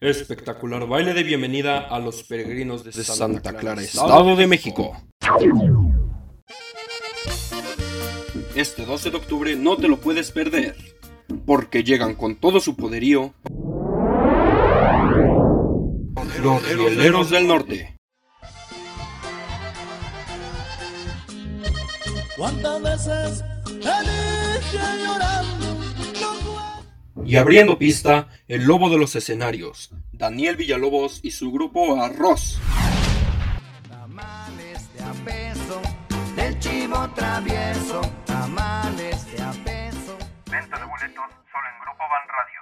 Espectacular baile de bienvenida a los peregrinos de, de Santa, Santa Clara, Clara, Estado de México. Este 12 de octubre no te lo puedes perder, porque llegan con todo su poderío los Rieleros del Norte. ¿Cuántas veces y abriendo pista, el lobo de los escenarios, Daniel Villalobos y su grupo Arroz. Venta de boletos solo en Grupo Van Radio.